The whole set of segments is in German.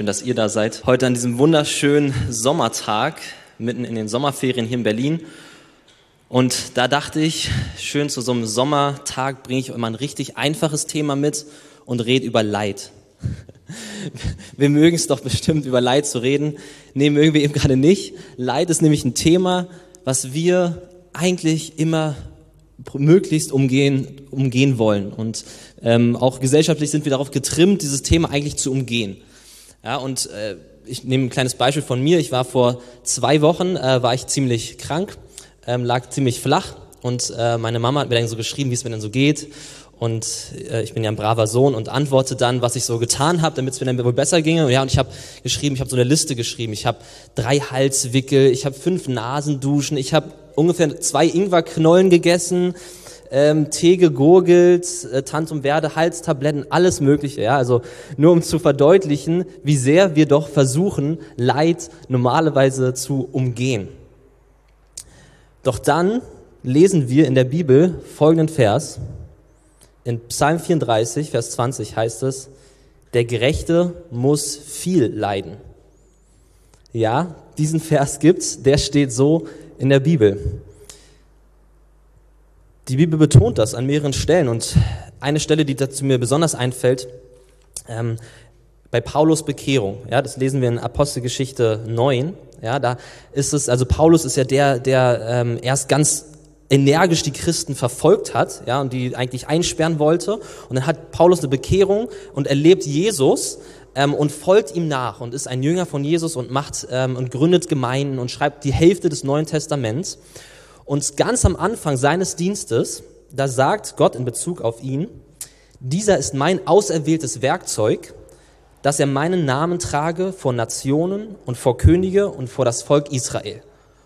Schön, dass ihr da seid. Heute an diesem wunderschönen Sommertag, mitten in den Sommerferien hier in Berlin. Und da dachte ich, schön zu so einem Sommertag bringe ich euch mal ein richtig einfaches Thema mit und rede über Leid. Wir mögen es doch bestimmt, über Leid zu reden. Nee, mögen wir eben gerade nicht. Leid ist nämlich ein Thema, was wir eigentlich immer möglichst umgehen, umgehen wollen. Und ähm, auch gesellschaftlich sind wir darauf getrimmt, dieses Thema eigentlich zu umgehen. Ja, und äh, ich nehme ein kleines Beispiel von mir. Ich war vor zwei Wochen, äh, war ich ziemlich krank, ähm, lag ziemlich flach und äh, meine Mama hat mir dann so geschrieben, wie es mir denn so geht. Und äh, ich bin ja ein braver Sohn und antworte dann, was ich so getan habe, damit es mir dann wohl besser ginge. Und ja, und ich habe geschrieben, ich habe so eine Liste geschrieben. Ich habe drei Halswickel, ich habe fünf Nasenduschen, ich habe ungefähr zwei Ingwerknollen gegessen, ähm, Tee gegurgelt, äh, Tantum Verde, Halstabletten, alles Mögliche. Ja, also nur um zu verdeutlichen, wie sehr wir doch versuchen, Leid normalerweise zu umgehen. Doch dann lesen wir in der Bibel folgenden Vers. In Psalm 34, Vers 20 heißt es, der Gerechte muss viel leiden. Ja, diesen Vers gibt's, der steht so in der Bibel. Die Bibel betont das an mehreren Stellen und eine Stelle, die dazu mir besonders einfällt, ähm, bei Paulus Bekehrung, ja, das lesen wir in Apostelgeschichte 9, ja, da ist es, also Paulus ist ja der, der ähm, erst ganz energisch die Christen verfolgt hat, ja, und die eigentlich einsperren wollte. Und dann hat Paulus eine Bekehrung und erlebt Jesus ähm, und folgt ihm nach und ist ein Jünger von Jesus und macht ähm, und gründet Gemeinden und schreibt die Hälfte des Neuen Testaments. Und ganz am Anfang seines Dienstes, da sagt Gott in Bezug auf ihn, dieser ist mein auserwähltes Werkzeug, dass er meinen Namen trage vor Nationen und vor Könige und vor das Volk Israel.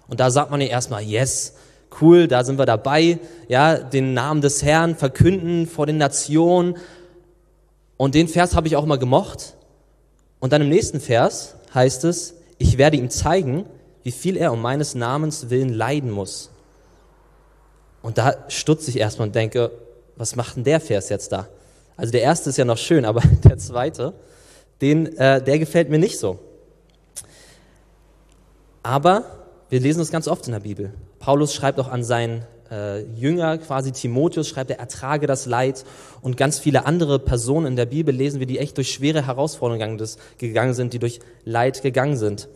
Und da sagt man ja erstmal, yes, cool, da sind wir dabei, ja, den Namen des Herrn verkünden vor den Nationen. Und den Vers habe ich auch mal gemocht. Und dann im nächsten Vers heißt es, ich werde ihm zeigen, wie viel er um meines Namens willen leiden muss. Und da stutze ich erstmal und denke, was macht denn der Vers jetzt da? Also der erste ist ja noch schön, aber der zweite, den, äh, der gefällt mir nicht so. Aber wir lesen das ganz oft in der Bibel. Paulus schreibt auch an seinen äh, Jünger, quasi Timotheus, schreibt er, ertrage das Leid. Und ganz viele andere Personen in der Bibel lesen wir, die echt durch schwere Herausforderungen gegangen sind, die durch Leid gegangen sind.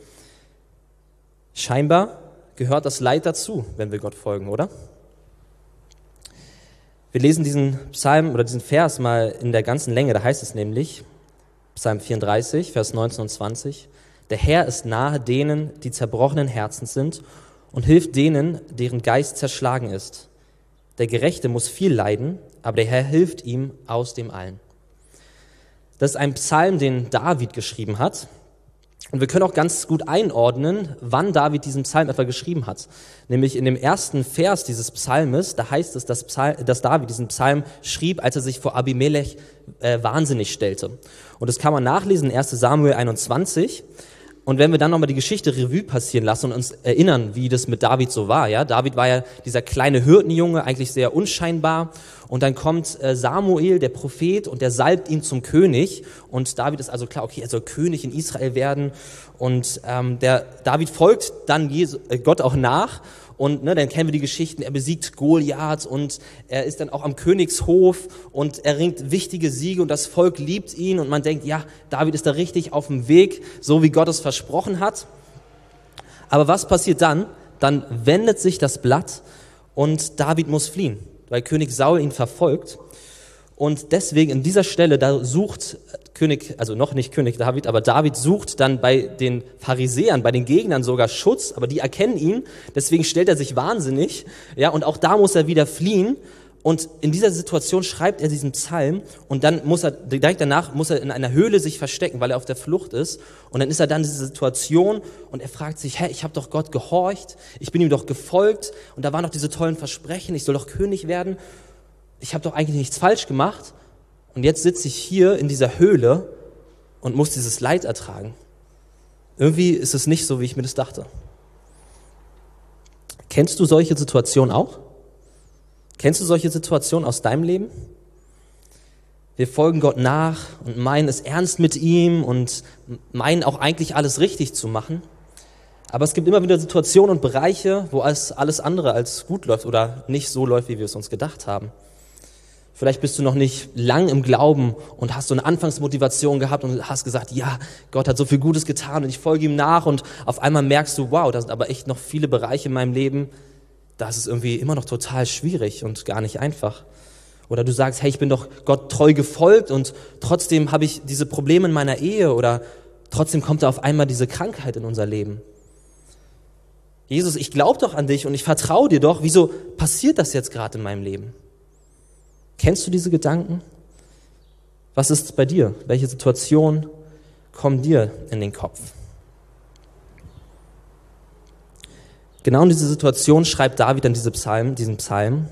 Scheinbar gehört das Leid dazu, wenn wir Gott folgen, oder? Wir lesen diesen Psalm oder diesen Vers mal in der ganzen Länge. Da heißt es nämlich, Psalm 34, Vers 19 und 20, der Herr ist nahe denen, die zerbrochenen Herzens sind und hilft denen, deren Geist zerschlagen ist. Der Gerechte muss viel leiden, aber der Herr hilft ihm aus dem allen. Das ist ein Psalm, den David geschrieben hat. Und wir können auch ganz gut einordnen, wann David diesen Psalm etwa geschrieben hat. Nämlich in dem ersten Vers dieses Psalmes, da heißt es, dass, Psalm, dass David diesen Psalm schrieb, als er sich vor Abimelech äh, wahnsinnig stellte. Und das kann man nachlesen in 1 Samuel 21. Und wenn wir dann nochmal die Geschichte Revue passieren lassen und uns erinnern, wie das mit David so war, ja, David war ja dieser kleine Hirtenjunge, eigentlich sehr unscheinbar. Und dann kommt äh, Samuel, der Prophet, und der salbt ihn zum König. Und David ist also klar, okay, er soll König in Israel werden. Und ähm, der David folgt dann Jesu, äh, Gott auch nach und ne, dann kennen wir die Geschichten, er besiegt Goliath und er ist dann auch am Königshof und er ringt wichtige Siege und das Volk liebt ihn und man denkt, ja, David ist da richtig auf dem Weg, so wie Gott es versprochen hat. Aber was passiert dann? Dann wendet sich das Blatt und David muss fliehen, weil König Saul ihn verfolgt. Und deswegen in dieser Stelle, da sucht König, also noch nicht König David, aber David sucht dann bei den Pharisäern, bei den Gegnern sogar Schutz, aber die erkennen ihn, deswegen stellt er sich wahnsinnig, ja, und auch da muss er wieder fliehen. Und in dieser Situation schreibt er diesen Psalm und dann muss er, direkt danach muss er in einer Höhle sich verstecken, weil er auf der Flucht ist. Und dann ist er dann in dieser Situation und er fragt sich, hä, ich habe doch Gott gehorcht, ich bin ihm doch gefolgt und da waren doch diese tollen Versprechen, ich soll doch König werden ich habe doch eigentlich nichts falsch gemacht und jetzt sitze ich hier in dieser Höhle und muss dieses Leid ertragen. Irgendwie ist es nicht so, wie ich mir das dachte. Kennst du solche Situationen auch? Kennst du solche Situationen aus deinem Leben? Wir folgen Gott nach und meinen es ernst mit ihm und meinen auch eigentlich alles richtig zu machen. Aber es gibt immer wieder Situationen und Bereiche, wo es alles andere als gut läuft oder nicht so läuft, wie wir es uns gedacht haben. Vielleicht bist du noch nicht lang im Glauben und hast so eine Anfangsmotivation gehabt und hast gesagt, ja, Gott hat so viel Gutes getan und ich folge ihm nach und auf einmal merkst du, wow, da sind aber echt noch viele Bereiche in meinem Leben, da ist es irgendwie immer noch total schwierig und gar nicht einfach. Oder du sagst, hey, ich bin doch Gott treu gefolgt und trotzdem habe ich diese Probleme in meiner Ehe oder trotzdem kommt da auf einmal diese Krankheit in unser Leben. Jesus, ich glaube doch an dich und ich vertraue dir doch. Wieso passiert das jetzt gerade in meinem Leben? Kennst du diese Gedanken? Was ist bei dir? Welche Situation kommen dir in den Kopf? Genau in diese Situation schreibt David dann diese Psalm, diesen Psalm.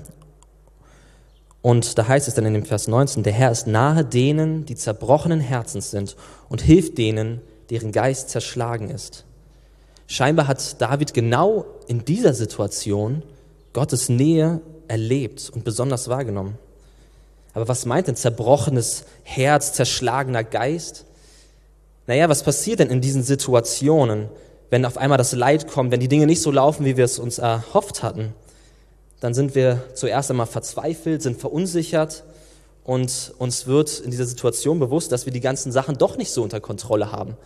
Und da heißt es dann in dem Vers 19, der Herr ist nahe denen, die zerbrochenen Herzens sind und hilft denen, deren Geist zerschlagen ist. Scheinbar hat David genau in dieser Situation Gottes Nähe erlebt und besonders wahrgenommen. Aber was meint denn zerbrochenes Herz, zerschlagener Geist? Naja, was passiert denn in diesen Situationen, wenn auf einmal das Leid kommt, wenn die Dinge nicht so laufen, wie wir es uns erhofft hatten? Dann sind wir zuerst einmal verzweifelt, sind verunsichert und uns wird in dieser Situation bewusst, dass wir die ganzen Sachen doch nicht so unter Kontrolle haben.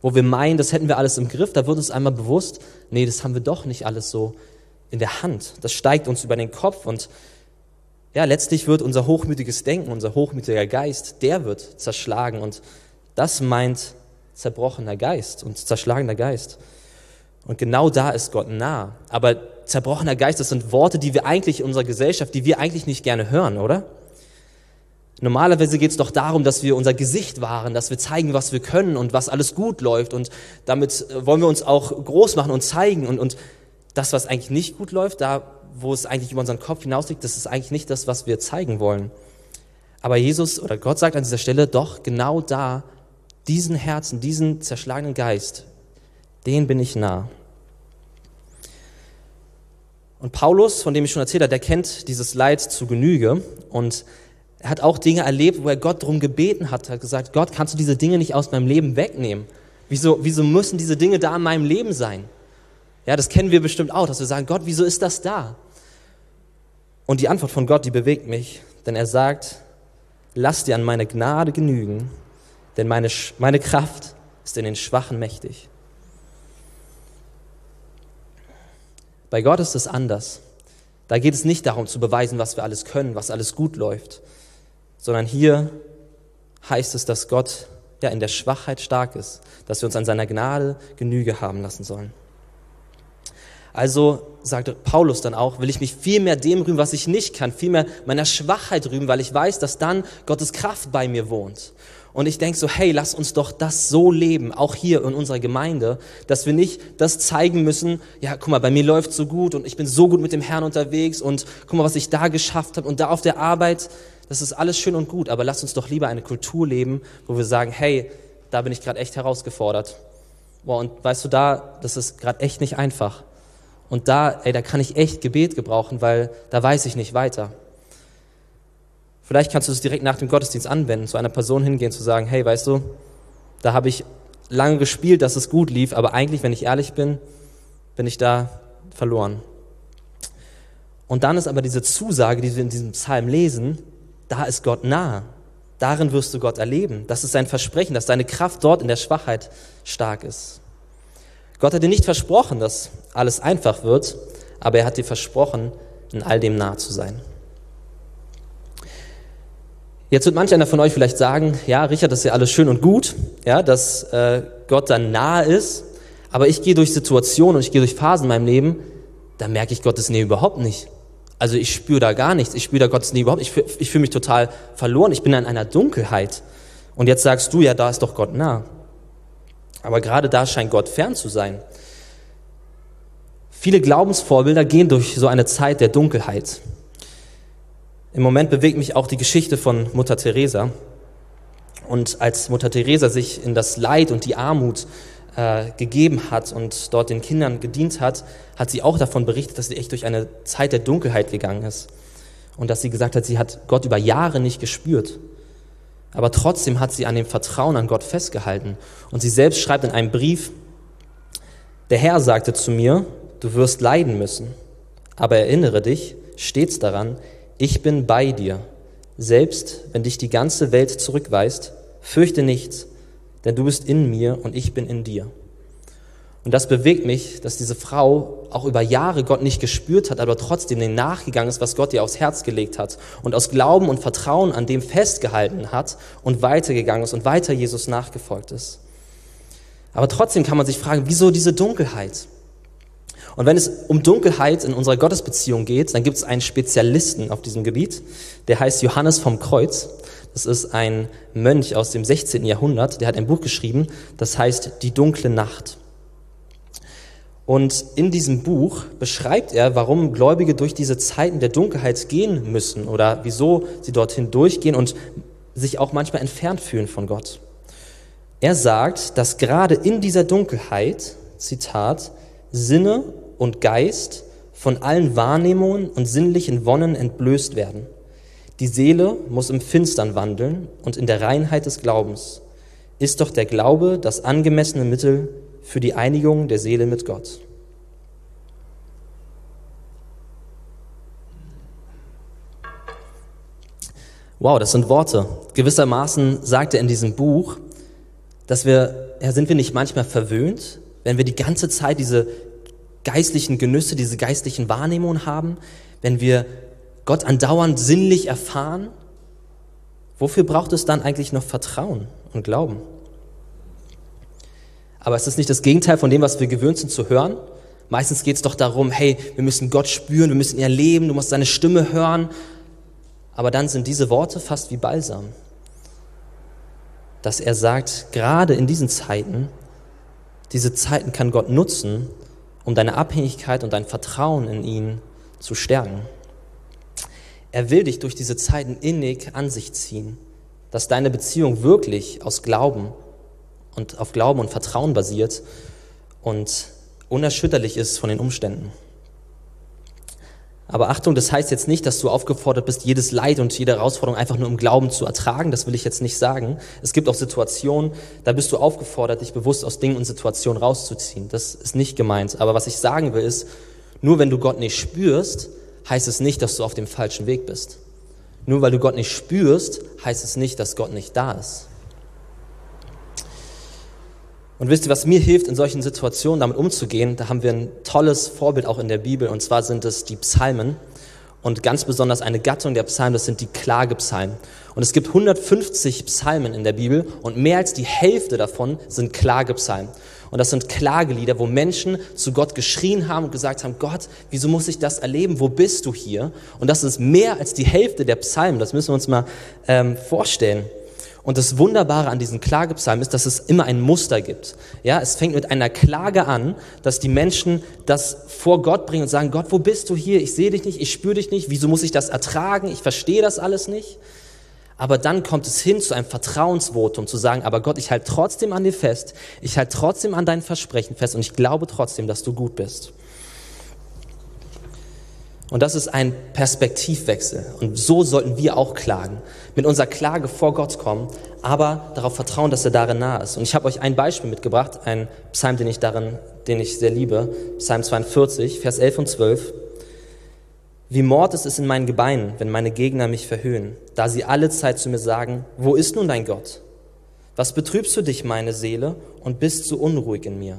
Wo wir meinen, das hätten wir alles im Griff, da wird uns einmal bewusst, nee, das haben wir doch nicht alles so in der Hand. Das steigt uns über den Kopf und ja, letztlich wird unser hochmütiges Denken, unser hochmütiger Geist, der wird zerschlagen und das meint zerbrochener Geist und zerschlagener Geist. Und genau da ist Gott nah. Aber zerbrochener Geist, das sind Worte, die wir eigentlich in unserer Gesellschaft, die wir eigentlich nicht gerne hören, oder? Normalerweise geht es doch darum, dass wir unser Gesicht wahren, dass wir zeigen, was wir können und was alles gut läuft. Und damit wollen wir uns auch groß machen und zeigen. Und, und das, was eigentlich nicht gut läuft, da wo es eigentlich über unseren Kopf hinausliegt, das ist eigentlich nicht das, was wir zeigen wollen. Aber Jesus oder Gott sagt an dieser Stelle doch genau da, diesen Herzen, diesen zerschlagenen Geist, den bin ich nah. Und Paulus, von dem ich schon erzählt habe, der kennt dieses Leid zu Genüge und er hat auch Dinge erlebt, wo er Gott darum gebeten hat, hat gesagt, Gott, kannst du diese Dinge nicht aus meinem Leben wegnehmen? Wieso, wieso müssen diese Dinge da in meinem Leben sein? Ja, das kennen wir bestimmt auch, dass wir sagen, Gott, wieso ist das da? Und die Antwort von Gott, die bewegt mich, denn er sagt, lass dir an meine Gnade genügen, denn meine, meine Kraft ist in den Schwachen mächtig. Bei Gott ist es anders. Da geht es nicht darum zu beweisen, was wir alles können, was alles gut läuft, sondern hier heißt es, dass Gott ja in der Schwachheit stark ist, dass wir uns an seiner Gnade Genüge haben lassen sollen. Also sagte Paulus dann auch, will ich mich viel mehr dem rühmen, was ich nicht kann, viel mehr meiner Schwachheit rühmen, weil ich weiß, dass dann Gottes Kraft bei mir wohnt. Und ich denke so, hey, lass uns doch das so leben, auch hier in unserer Gemeinde, dass wir nicht das zeigen müssen, ja, guck mal, bei mir läuft so gut und ich bin so gut mit dem Herrn unterwegs und guck mal, was ich da geschafft habe und da auf der Arbeit, das ist alles schön und gut, aber lass uns doch lieber eine Kultur leben, wo wir sagen, hey, da bin ich gerade echt herausgefordert. Boah, und weißt du, da, das ist gerade echt nicht einfach. Und da, ey, da kann ich echt Gebet gebrauchen, weil da weiß ich nicht weiter. Vielleicht kannst du es direkt nach dem Gottesdienst anwenden, zu einer Person hingehen, zu sagen, hey, weißt du, da habe ich lange gespielt, dass es gut lief, aber eigentlich, wenn ich ehrlich bin, bin ich da verloren. Und dann ist aber diese Zusage, die wir in diesem Psalm lesen, da ist Gott nah. Darin wirst du Gott erleben. Das ist sein Versprechen, dass deine Kraft dort in der Schwachheit stark ist. Gott hat dir nicht versprochen, dass alles einfach wird, aber er hat dir versprochen, in all dem nah zu sein. Jetzt wird manch einer von euch vielleicht sagen, ja, Richard, das ist ja alles schön und gut, ja, dass äh, Gott dann nahe ist, aber ich gehe durch Situationen und ich gehe durch Phasen in meinem Leben, da merke ich Gottes Nähe überhaupt nicht. Also ich spüre da gar nichts, ich spüre da Gottes Nähe überhaupt nicht, ich, ich fühle mich total verloren, ich bin in einer Dunkelheit. Und jetzt sagst du, ja, da ist doch Gott nah. Aber gerade da scheint Gott fern zu sein. Viele Glaubensvorbilder gehen durch so eine Zeit der Dunkelheit. Im Moment bewegt mich auch die Geschichte von Mutter Teresa. Und als Mutter Teresa sich in das Leid und die Armut äh, gegeben hat und dort den Kindern gedient hat, hat sie auch davon berichtet, dass sie echt durch eine Zeit der Dunkelheit gegangen ist. Und dass sie gesagt hat, sie hat Gott über Jahre nicht gespürt. Aber trotzdem hat sie an dem Vertrauen an Gott festgehalten. Und sie selbst schreibt in einem Brief, der Herr sagte zu mir, du wirst leiden müssen. Aber erinnere dich stets daran, ich bin bei dir. Selbst wenn dich die ganze Welt zurückweist, fürchte nichts, denn du bist in mir und ich bin in dir. Und das bewegt mich, dass diese Frau auch über Jahre Gott nicht gespürt hat, aber trotzdem den nachgegangen ist, was Gott ihr aufs Herz gelegt hat und aus Glauben und Vertrauen an dem festgehalten hat und weitergegangen ist und weiter Jesus nachgefolgt ist. Aber trotzdem kann man sich fragen, wieso diese Dunkelheit? Und wenn es um Dunkelheit in unserer Gottesbeziehung geht, dann gibt es einen Spezialisten auf diesem Gebiet, der heißt Johannes vom Kreuz. Das ist ein Mönch aus dem 16. Jahrhundert, der hat ein Buch geschrieben, das heißt Die dunkle Nacht. Und in diesem Buch beschreibt er, warum Gläubige durch diese Zeiten der Dunkelheit gehen müssen oder wieso sie dorthin durchgehen und sich auch manchmal entfernt fühlen von Gott. Er sagt, dass gerade in dieser Dunkelheit, Zitat, Sinne und Geist von allen Wahrnehmungen und sinnlichen Wonnen entblößt werden. Die Seele muss im Finstern wandeln und in der Reinheit des Glaubens ist doch der Glaube das angemessene Mittel für die Einigung der Seele mit Gott. Wow, das sind Worte. Gewissermaßen sagt er in diesem Buch, dass wir, ja, sind wir nicht manchmal verwöhnt, wenn wir die ganze Zeit diese geistlichen Genüsse, diese geistlichen Wahrnehmungen haben, wenn wir Gott andauernd sinnlich erfahren, wofür braucht es dann eigentlich noch Vertrauen und Glauben? Aber es ist nicht das Gegenteil von dem, was wir gewöhnt sind zu hören. Meistens geht es doch darum, hey, wir müssen Gott spüren, wir müssen ihn erleben, du musst seine Stimme hören. Aber dann sind diese Worte fast wie Balsam. Dass er sagt, gerade in diesen Zeiten, diese Zeiten kann Gott nutzen, um deine Abhängigkeit und dein Vertrauen in ihn zu stärken. Er will dich durch diese Zeiten innig an sich ziehen, dass deine Beziehung wirklich aus Glauben und auf Glauben und Vertrauen basiert und unerschütterlich ist von den Umständen. Aber Achtung, das heißt jetzt nicht, dass du aufgefordert bist, jedes Leid und jede Herausforderung einfach nur im Glauben zu ertragen. Das will ich jetzt nicht sagen. Es gibt auch Situationen, da bist du aufgefordert, dich bewusst aus Dingen und Situationen rauszuziehen. Das ist nicht gemeint. Aber was ich sagen will, ist, nur wenn du Gott nicht spürst, heißt es nicht, dass du auf dem falschen Weg bist. Nur weil du Gott nicht spürst, heißt es nicht, dass Gott nicht da ist. Und wisst ihr, was mir hilft, in solchen Situationen damit umzugehen? Da haben wir ein tolles Vorbild auch in der Bibel, und zwar sind es die Psalmen. Und ganz besonders eine Gattung der Psalmen, das sind die Klagepsalmen. Und es gibt 150 Psalmen in der Bibel und mehr als die Hälfte davon sind Klagepsalmen. Und das sind Klagelieder, wo Menschen zu Gott geschrien haben und gesagt haben, Gott, wieso muss ich das erleben? Wo bist du hier? Und das ist mehr als die Hälfte der Psalmen. Das müssen wir uns mal ähm, vorstellen. Und das Wunderbare an diesen Klagepsalmen ist, dass es immer ein Muster gibt. Ja, es fängt mit einer Klage an, dass die Menschen das vor Gott bringen und sagen, Gott, wo bist du hier? Ich sehe dich nicht, ich spüre dich nicht. Wieso muss ich das ertragen? Ich verstehe das alles nicht. Aber dann kommt es hin zu einem Vertrauensvotum, zu sagen, aber Gott, ich halte trotzdem an dir fest, ich halte trotzdem an dein Versprechen fest und ich glaube trotzdem, dass du gut bist. Und das ist ein Perspektivwechsel. Und so sollten wir auch klagen. Mit unserer Klage vor Gott kommen, aber darauf vertrauen, dass er darin nah ist. Und ich habe euch ein Beispiel mitgebracht, ein Psalm, den ich darin, den ich sehr liebe. Psalm 42, Vers 11 und 12. Wie Mord ist es in meinen Gebeinen, wenn meine Gegner mich verhöhnen, da sie alle Zeit zu mir sagen, wo ist nun dein Gott? Was betrübst du dich, meine Seele, und bist so unruhig in mir?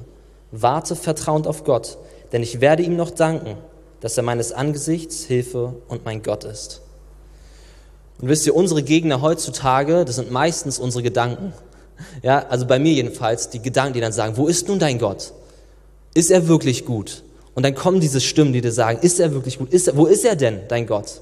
Warte vertrauend auf Gott, denn ich werde ihm noch danken dass er meines Angesichts Hilfe und mein Gott ist. Und wisst ihr, unsere Gegner heutzutage, das sind meistens unsere Gedanken. Ja, also bei mir jedenfalls, die Gedanken, die dann sagen, wo ist nun dein Gott? Ist er wirklich gut? Und dann kommen diese Stimmen, die dir sagen, ist er wirklich gut? Ist er, wo ist er denn, dein Gott?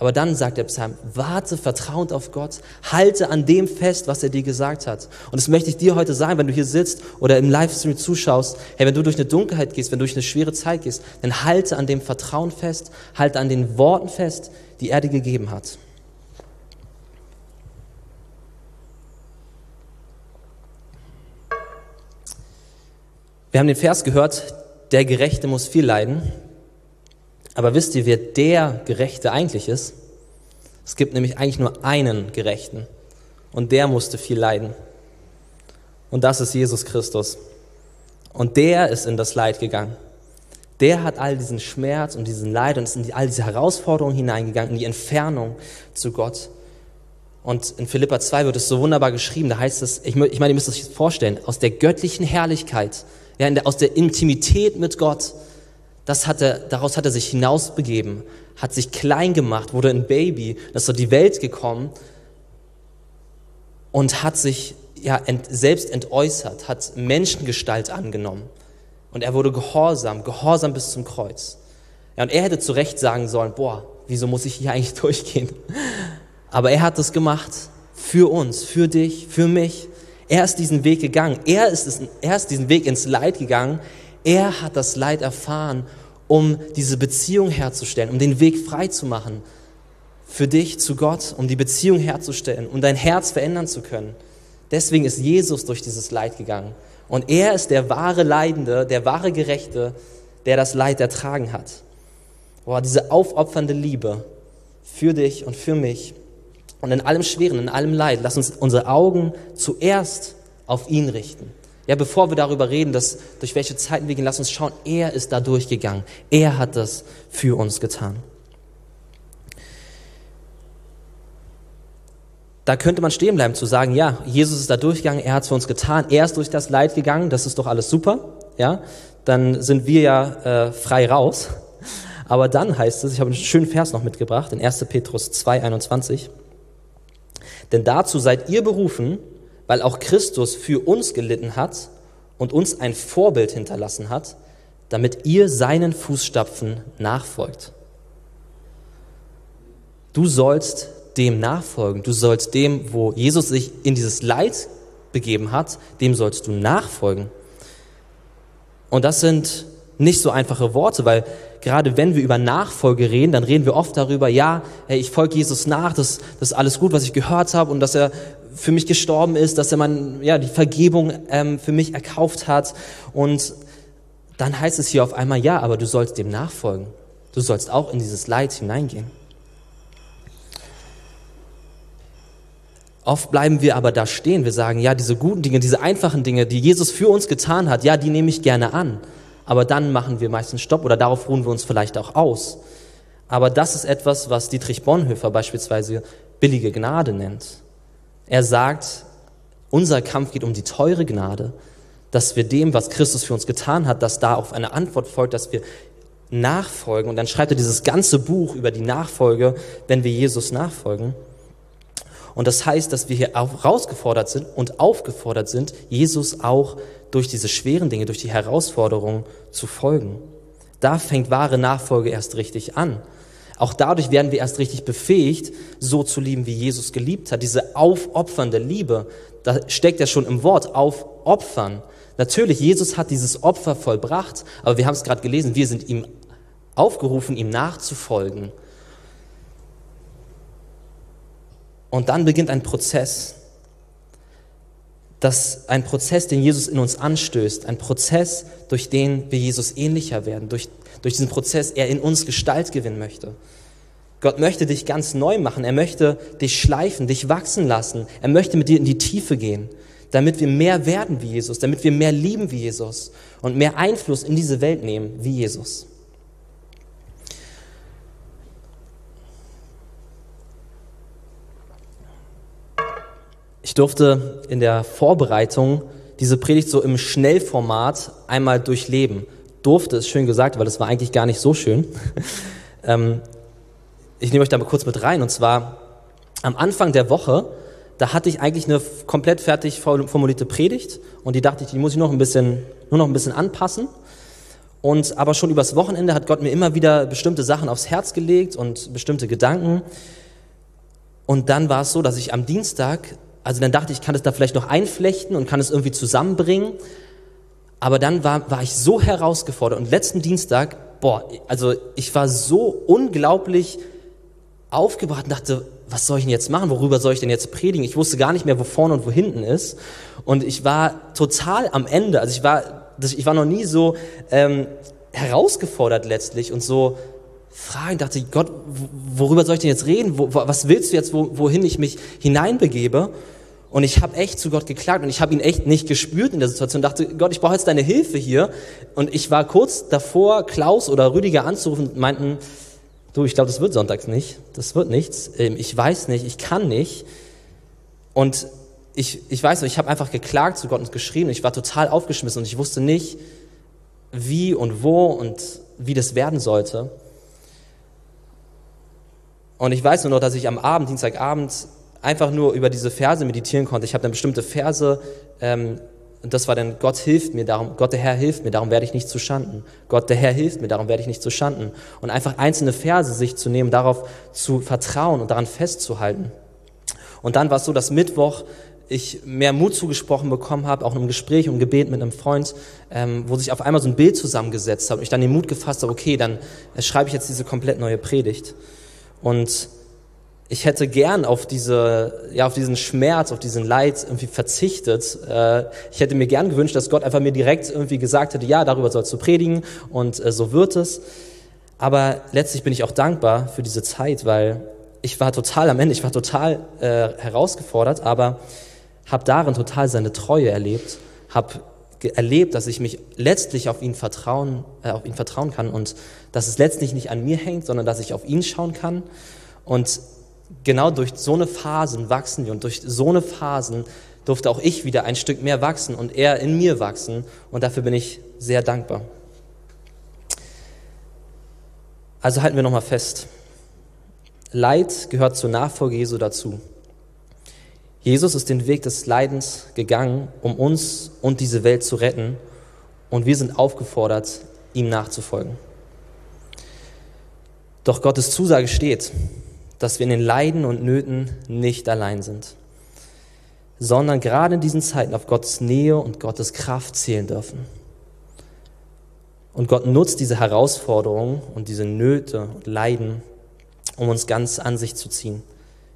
Aber dann sagt der Psalm, warte vertrauend auf Gott, halte an dem fest, was er dir gesagt hat. Und das möchte ich dir heute sagen, wenn du hier sitzt oder im Livestream zuschaust, hey, wenn du durch eine Dunkelheit gehst, wenn du durch eine schwere Zeit gehst, dann halte an dem Vertrauen fest, halte an den Worten fest, die er dir gegeben hat. Wir haben den Vers gehört, der Gerechte muss viel leiden. Aber wisst ihr, wer der Gerechte eigentlich ist? Es gibt nämlich eigentlich nur einen Gerechten. Und der musste viel leiden. Und das ist Jesus Christus. Und der ist in das Leid gegangen. Der hat all diesen Schmerz und diesen Leid und ist in all diese Herausforderungen hineingegangen, in die Entfernung zu Gott. Und in Philippa 2 wird es so wunderbar geschrieben, da heißt es, ich, meine, ihr müsst euch das vorstellen, aus der göttlichen Herrlichkeit, ja, der, aus der Intimität mit Gott, das hat er, daraus hat er sich hinausbegeben, hat sich klein gemacht, wurde ein Baby, ist auf die Welt gekommen und hat sich ja, ent, selbst entäußert, hat Menschengestalt angenommen. Und er wurde gehorsam, gehorsam bis zum Kreuz. Ja, und er hätte zu Recht sagen sollen, boah, wieso muss ich hier eigentlich durchgehen? Aber er hat das gemacht für uns, für dich, für mich. Er ist diesen Weg gegangen. Er ist, es, er ist diesen Weg ins Leid gegangen. Er hat das Leid erfahren, um diese Beziehung herzustellen, um den Weg frei zu machen für dich zu Gott, um die Beziehung herzustellen, um dein Herz verändern zu können. Deswegen ist Jesus durch dieses Leid gegangen. Und er ist der wahre Leidende, der wahre Gerechte, der das Leid ertragen hat. Boah, diese aufopfernde Liebe für dich und für mich. Und in allem Schweren, in allem Leid, lass uns unsere Augen zuerst auf ihn richten. Ja, bevor wir darüber reden, dass, durch welche Zeiten wir gehen, lass uns schauen, er ist da durchgegangen. Er hat das für uns getan. Da könnte man stehen bleiben zu sagen, ja, Jesus ist da durchgegangen, er hat es für uns getan, er ist durch das Leid gegangen, das ist doch alles super, ja, dann sind wir ja äh, frei raus. Aber dann heißt es, ich habe einen schönen Vers noch mitgebracht, in 1. Petrus 2, 21. Denn dazu seid ihr berufen, weil auch Christus für uns gelitten hat und uns ein Vorbild hinterlassen hat, damit ihr seinen Fußstapfen nachfolgt. Du sollst dem nachfolgen. Du sollst dem, wo Jesus sich in dieses Leid begeben hat, dem sollst du nachfolgen. Und das sind nicht so einfache Worte, weil gerade wenn wir über Nachfolge reden, dann reden wir oft darüber, ja, hey, ich folge Jesus nach, das, das ist alles gut, was ich gehört habe und dass er für mich gestorben ist, dass er mein, ja, die Vergebung ähm, für mich erkauft hat. Und dann heißt es hier auf einmal, ja, aber du sollst dem nachfolgen. Du sollst auch in dieses Leid hineingehen. Oft bleiben wir aber da stehen. Wir sagen, ja, diese guten Dinge, diese einfachen Dinge, die Jesus für uns getan hat, ja, die nehme ich gerne an aber dann machen wir meistens Stopp oder darauf ruhen wir uns vielleicht auch aus. Aber das ist etwas, was Dietrich Bonhoeffer beispielsweise billige Gnade nennt. Er sagt, unser Kampf geht um die teure Gnade, dass wir dem, was Christus für uns getan hat, dass da auf eine Antwort folgt, dass wir nachfolgen. Und dann schreibt er dieses ganze Buch über die Nachfolge, wenn wir Jesus nachfolgen. Und das heißt, dass wir hier auch herausgefordert sind und aufgefordert sind, Jesus auch durch diese schweren Dinge, durch die Herausforderungen zu folgen. Da fängt wahre Nachfolge erst richtig an. Auch dadurch werden wir erst richtig befähigt, so zu lieben, wie Jesus geliebt hat. Diese aufopfernde Liebe, da steckt ja schon im Wort aufopfern. Natürlich, Jesus hat dieses Opfer vollbracht, aber wir haben es gerade gelesen, wir sind ihm aufgerufen, ihm nachzufolgen. Und dann beginnt ein Prozess, dass ein Prozess, den Jesus in uns anstößt, ein Prozess, durch den wir Jesus ähnlicher werden, durch, durch diesen Prozess er in uns Gestalt gewinnen möchte. Gott möchte dich ganz neu machen, er möchte dich schleifen, dich wachsen lassen, er möchte mit dir in die Tiefe gehen, damit wir mehr werden wie Jesus, damit wir mehr lieben wie Jesus und mehr Einfluss in diese Welt nehmen wie Jesus. Ich durfte in der Vorbereitung diese Predigt so im Schnellformat einmal durchleben. Durfte ist schön gesagt, weil es war eigentlich gar nicht so schön. ähm, ich nehme euch da mal kurz mit rein. Und zwar am Anfang der Woche, da hatte ich eigentlich eine komplett fertig formulierte Predigt und die dachte ich, die muss ich noch ein bisschen, nur noch ein bisschen anpassen. Und aber schon übers Wochenende hat Gott mir immer wieder bestimmte Sachen aufs Herz gelegt und bestimmte Gedanken. Und dann war es so, dass ich am Dienstag also dann dachte ich, kann es da vielleicht noch einflechten und kann es irgendwie zusammenbringen. Aber dann war, war ich so herausgefordert und letzten Dienstag, boah, also ich war so unglaublich aufgebracht und dachte, was soll ich denn jetzt machen? Worüber soll ich denn jetzt predigen? Ich wusste gar nicht mehr, wo vorne und wo hinten ist. Und ich war total am Ende. Also ich war, ich war noch nie so ähm, herausgefordert letztlich und so fragen, dachte ich, Gott, worüber soll ich denn jetzt reden? Wo, was willst du jetzt, wo, wohin ich mich hineinbegebe? Und ich habe echt zu Gott geklagt und ich habe ihn echt nicht gespürt in der Situation. Dachte, Gott, ich brauche jetzt deine Hilfe hier. Und ich war kurz davor, Klaus oder Rüdiger anzurufen und meinten, du, ich glaube, das wird sonntags nicht. Das wird nichts. Ähm, ich weiß nicht, ich kann nicht. Und ich, ich weiß nicht, ich habe einfach geklagt zu Gott und geschrieben. Ich war total aufgeschmissen und ich wusste nicht, wie und wo und wie das werden sollte. Und ich weiß nur noch, dass ich am Abend, Dienstagabend, einfach nur über diese Verse meditieren konnte. Ich habe dann bestimmte Verse, ähm, und das war dann, Gott hilft mir darum, Gott der Herr hilft mir, darum werde ich nicht zu Schanden. Gott der Herr hilft mir, darum werde ich nicht zu Schanden. Und einfach einzelne Verse sich zu nehmen, darauf zu vertrauen und daran festzuhalten. Und dann war es so, dass Mittwoch ich mehr Mut zugesprochen bekommen habe, auch in einem Gespräch und Gebet mit einem Freund, ähm, wo sich auf einmal so ein Bild zusammengesetzt hat und ich dann den Mut gefasst habe, okay, dann schreibe ich jetzt diese komplett neue Predigt. Und ich hätte gern auf diese, ja, auf diesen Schmerz, auf diesen Leid irgendwie verzichtet. Äh, ich hätte mir gern gewünscht, dass Gott einfach mir direkt irgendwie gesagt hätte, ja, darüber sollst du predigen und äh, so wird es. Aber letztlich bin ich auch dankbar für diese Zeit, weil ich war total am Ende, ich war total äh, herausgefordert, aber habe darin total seine Treue erlebt, habe erlebt, dass ich mich letztlich auf ihn vertrauen, äh, auf ihn vertrauen kann und dass es letztlich nicht an mir hängt, sondern dass ich auf ihn schauen kann und genau durch so eine Phasen wachsen wir und durch so eine Phasen durfte auch ich wieder ein Stück mehr wachsen und er in mir wachsen und dafür bin ich sehr dankbar. Also halten wir nochmal fest. Leid gehört zur Nachfolge Jesu dazu. Jesus ist den Weg des Leidens gegangen, um uns und diese Welt zu retten und wir sind aufgefordert, ihm nachzufolgen. Doch Gottes Zusage steht, dass wir in den Leiden und Nöten nicht allein sind, sondern gerade in diesen Zeiten auf Gottes Nähe und Gottes Kraft zählen dürfen. Und Gott nutzt diese Herausforderungen und diese Nöte und Leiden, um uns ganz an sich zu ziehen,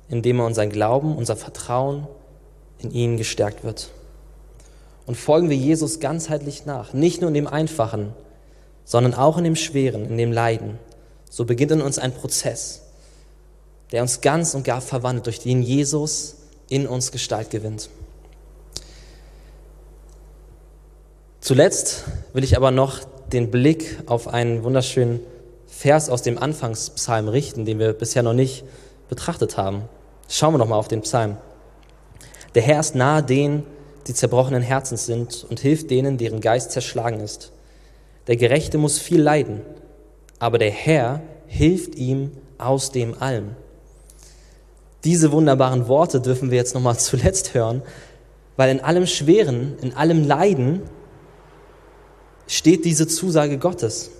indem er unser Glauben, unser Vertrauen in ihn gestärkt wird. Und folgen wir Jesus ganzheitlich nach, nicht nur in dem Einfachen, sondern auch in dem Schweren, in dem Leiden. So beginnt in uns ein Prozess, der uns ganz und gar verwandelt, durch den Jesus in uns Gestalt gewinnt. Zuletzt will ich aber noch den Blick auf einen wunderschönen Vers aus dem Anfangspsalm richten, den wir bisher noch nicht betrachtet haben. Schauen wir noch mal auf den Psalm. Der Herr ist nahe denen, die zerbrochenen Herzens sind und hilft denen, deren Geist zerschlagen ist. Der Gerechte muss viel leiden, aber der Herr hilft ihm aus dem Allem. Diese wunderbaren Worte dürfen wir jetzt nochmal zuletzt hören, weil in allem Schweren, in allem Leiden steht diese Zusage Gottes.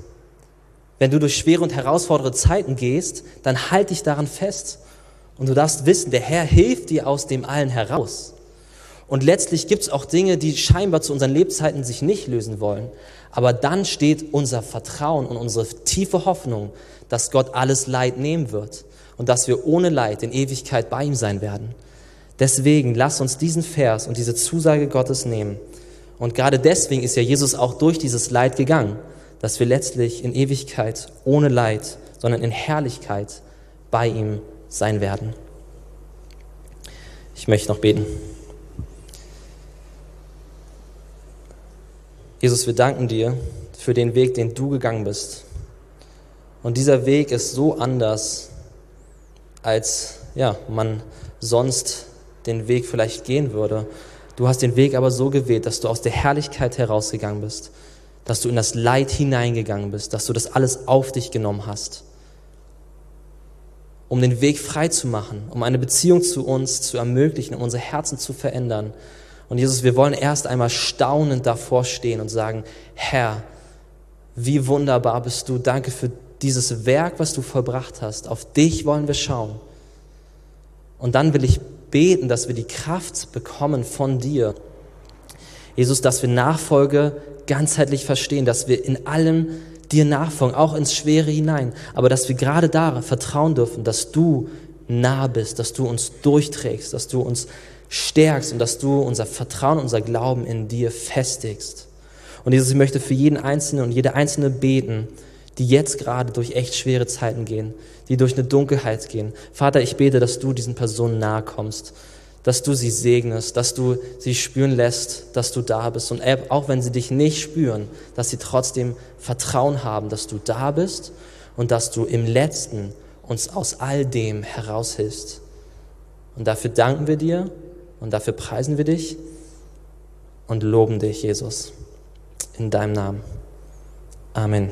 Wenn du durch schwere und herausfordernde Zeiten gehst, dann halt dich daran fest. Und du darfst wissen, der Herr hilft dir aus dem allen heraus. Und letztlich gibt es auch Dinge, die scheinbar zu unseren Lebzeiten sich nicht lösen wollen. Aber dann steht unser Vertrauen und unsere tiefe Hoffnung, dass Gott alles Leid nehmen wird und dass wir ohne Leid in Ewigkeit bei ihm sein werden. Deswegen lass uns diesen Vers und diese Zusage Gottes nehmen. Und gerade deswegen ist ja Jesus auch durch dieses Leid gegangen, dass wir letztlich in Ewigkeit ohne Leid, sondern in Herrlichkeit bei ihm sein werden. Ich möchte noch beten. Jesus, wir danken dir für den Weg, den du gegangen bist. Und dieser Weg ist so anders als ja, man sonst den Weg vielleicht gehen würde. Du hast den Weg aber so gewählt, dass du aus der Herrlichkeit herausgegangen bist, dass du in das Leid hineingegangen bist, dass du das alles auf dich genommen hast, um den Weg frei zu machen, um eine Beziehung zu uns zu ermöglichen, um unsere Herzen zu verändern. Und Jesus, wir wollen erst einmal staunend davor stehen und sagen, Herr, wie wunderbar bist du, danke für dieses Werk, was du vollbracht hast, auf dich wollen wir schauen. Und dann will ich beten, dass wir die Kraft bekommen von dir. Jesus, dass wir Nachfolge ganzheitlich verstehen, dass wir in allem dir nachfolgen, auch ins Schwere hinein, aber dass wir gerade da vertrauen dürfen, dass du nah bist, dass du uns durchträgst, dass du uns stärkst und dass du unser Vertrauen, unser Glauben in dir festigst. Und Jesus, ich möchte für jeden Einzelnen und jede Einzelne beten, die jetzt gerade durch echt schwere Zeiten gehen, die durch eine Dunkelheit gehen. Vater, ich bete, dass du diesen Personen nahe kommst, dass du sie segnest, dass du sie spüren lässt, dass du da bist. Und auch wenn sie dich nicht spüren, dass sie trotzdem Vertrauen haben, dass du da bist und dass du im letzten uns aus all dem heraushilfst. Und dafür danken wir dir und dafür preisen wir dich und loben dich, Jesus, in deinem Namen. Amen.